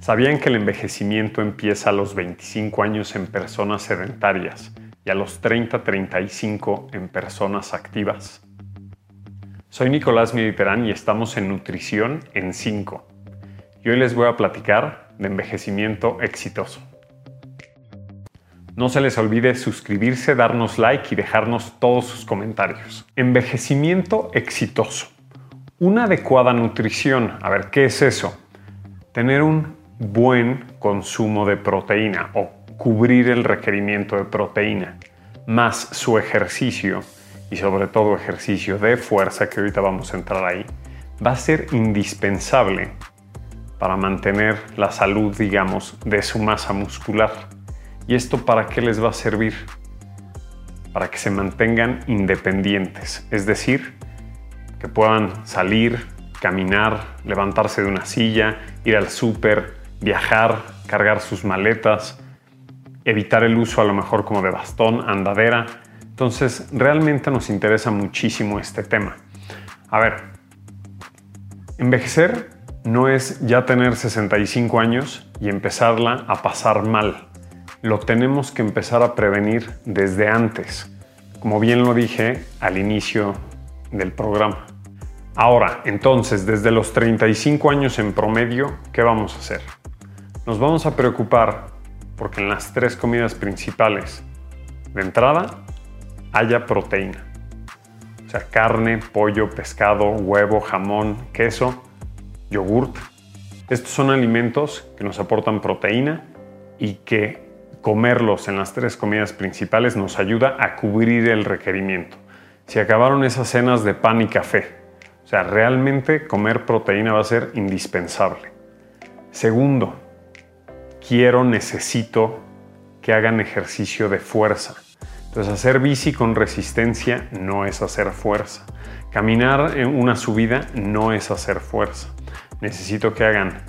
¿Sabían que el envejecimiento empieza a los 25 años en personas sedentarias y a los 30-35 en personas activas? Soy Nicolás Mediterán y estamos en Nutrición en 5. Y hoy les voy a platicar de envejecimiento exitoso. No se les olvide suscribirse, darnos like y dejarnos todos sus comentarios. Envejecimiento exitoso. Una adecuada nutrición. A ver, ¿qué es eso? Tener un buen consumo de proteína o cubrir el requerimiento de proteína, más su ejercicio y sobre todo ejercicio de fuerza, que ahorita vamos a entrar ahí, va a ser indispensable para mantener la salud, digamos, de su masa muscular. ¿Y esto para qué les va a servir? Para que se mantengan independientes, es decir, que puedan salir, caminar, levantarse de una silla, ir al súper, viajar, cargar sus maletas, evitar el uso a lo mejor como de bastón, andadera. Entonces, realmente nos interesa muchísimo este tema. A ver, envejecer no es ya tener 65 años y empezarla a pasar mal lo tenemos que empezar a prevenir desde antes, como bien lo dije al inicio del programa. Ahora, entonces, desde los 35 años en promedio, ¿qué vamos a hacer? Nos vamos a preocupar porque en las tres comidas principales de entrada haya proteína. O sea, carne, pollo, pescado, huevo, jamón, queso, yogurt. Estos son alimentos que nos aportan proteína y que comerlos en las tres comidas principales nos ayuda a cubrir el requerimiento. Si acabaron esas cenas de pan y café, o sea, realmente comer proteína va a ser indispensable. Segundo, quiero, necesito que hagan ejercicio de fuerza. Entonces, hacer bici con resistencia no es hacer fuerza. Caminar en una subida no es hacer fuerza. Necesito que hagan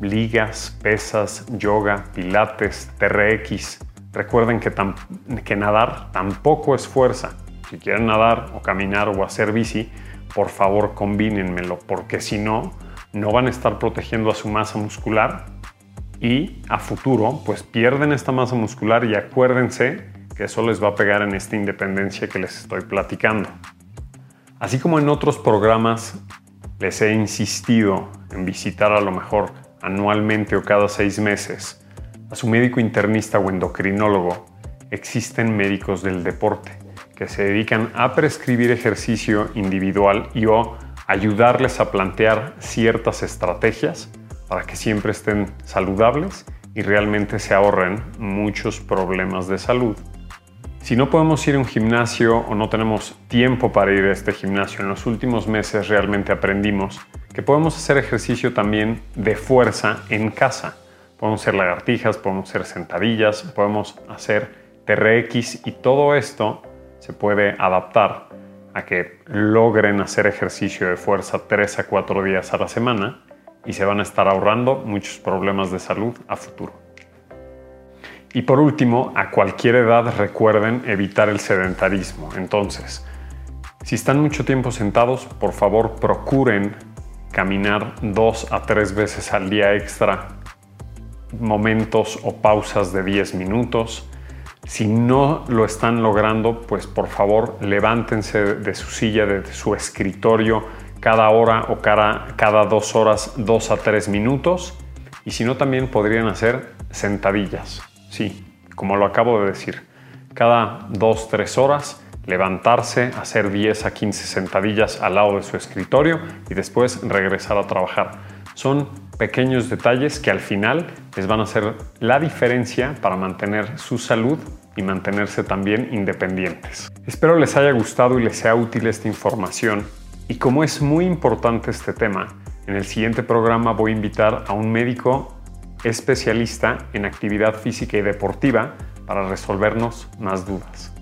ligas, pesas, yoga, pilates, TRX. Recuerden que, que nadar tampoco es fuerza. Si quieren nadar o caminar o hacer bici, por favor combínenmelo, porque si no, no van a estar protegiendo a su masa muscular y a futuro pues pierden esta masa muscular y acuérdense que eso les va a pegar en esta independencia que les estoy platicando. Así como en otros programas les he insistido en visitar a lo mejor anualmente o cada seis meses a su médico internista o endocrinólogo, existen médicos del deporte que se dedican a prescribir ejercicio individual y o ayudarles a plantear ciertas estrategias para que siempre estén saludables y realmente se ahorren muchos problemas de salud. Si no podemos ir a un gimnasio o no tenemos tiempo para ir a este gimnasio, en los últimos meses realmente aprendimos que podemos hacer ejercicio también de fuerza en casa. Podemos hacer lagartijas, podemos hacer sentadillas, podemos hacer TRX y todo esto se puede adaptar a que logren hacer ejercicio de fuerza 3 a 4 días a la semana y se van a estar ahorrando muchos problemas de salud a futuro. Y por último, a cualquier edad recuerden evitar el sedentarismo. Entonces, si están mucho tiempo sentados, por favor procuren caminar dos a tres veces al día extra, momentos o pausas de 10 minutos. Si no lo están logrando, pues por favor levántense de su silla, de su escritorio cada hora o cada, cada dos horas, dos a tres minutos. Y si no, también podrían hacer sentadillas. Sí, como lo acabo de decir, cada dos, tres horas levantarse, hacer 10 a 15 sentadillas al lado de su escritorio y después regresar a trabajar. Son pequeños detalles que al final les van a hacer la diferencia para mantener su salud y mantenerse también independientes. Espero les haya gustado y les sea útil esta información. Y como es muy importante este tema, en el siguiente programa voy a invitar a un médico especialista en actividad física y deportiva para resolvernos más dudas.